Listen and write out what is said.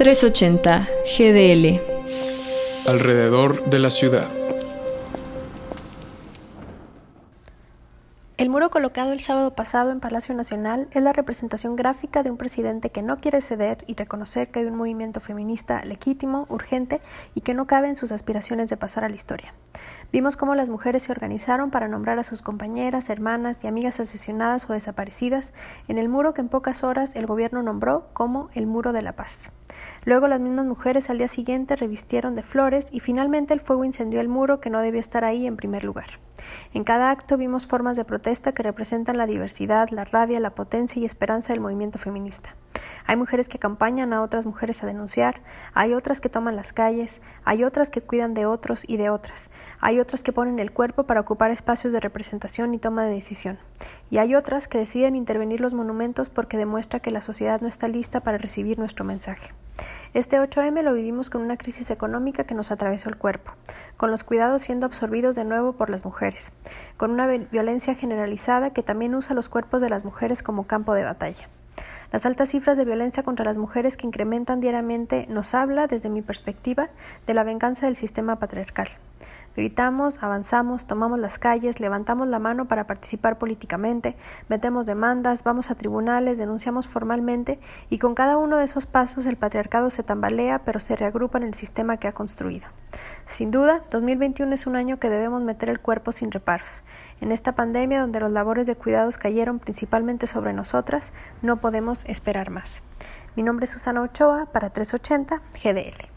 380 GDL. Alrededor de la ciudad. El muro colocado el sábado pasado en Palacio Nacional es la representación gráfica de un presidente que no quiere ceder y reconocer que hay un movimiento feminista legítimo, urgente y que no cabe en sus aspiraciones de pasar a la historia. Vimos cómo las mujeres se organizaron para nombrar a sus compañeras, hermanas y amigas asesinadas o desaparecidas en el muro que en pocas horas el gobierno nombró como el Muro de la Paz. Luego las mismas mujeres al día siguiente revistieron de flores y finalmente el fuego incendió el muro que no debía estar ahí en primer lugar. En cada acto vimos formas de protesta que representan la diversidad, la rabia, la potencia y esperanza del movimiento feminista. Hay mujeres que acompañan a otras mujeres a denunciar, hay otras que toman las calles, hay otras que cuidan de otros y de otras, hay otras que ponen el cuerpo para ocupar espacios de representación y toma de decisión, y hay otras que deciden intervenir los monumentos porque demuestra que la sociedad no está lista para recibir nuestro mensaje. Este 8M lo vivimos con una crisis económica que nos atravesó el cuerpo, con los cuidados siendo absorbidos de nuevo por las mujeres, con una violencia generalizada que también usa los cuerpos de las mujeres como campo de batalla. Las altas cifras de violencia contra las mujeres que incrementan diariamente nos habla, desde mi perspectiva, de la venganza del sistema patriarcal. Gritamos, avanzamos, tomamos las calles, levantamos la mano para participar políticamente, metemos demandas, vamos a tribunales, denunciamos formalmente y con cada uno de esos pasos el patriarcado se tambalea pero se reagrupa en el sistema que ha construido. Sin duda, 2021 es un año que debemos meter el cuerpo sin reparos. En esta pandemia donde los labores de cuidados cayeron principalmente sobre nosotras, no podemos esperar más. Mi nombre es Susana Ochoa para 380 GDL.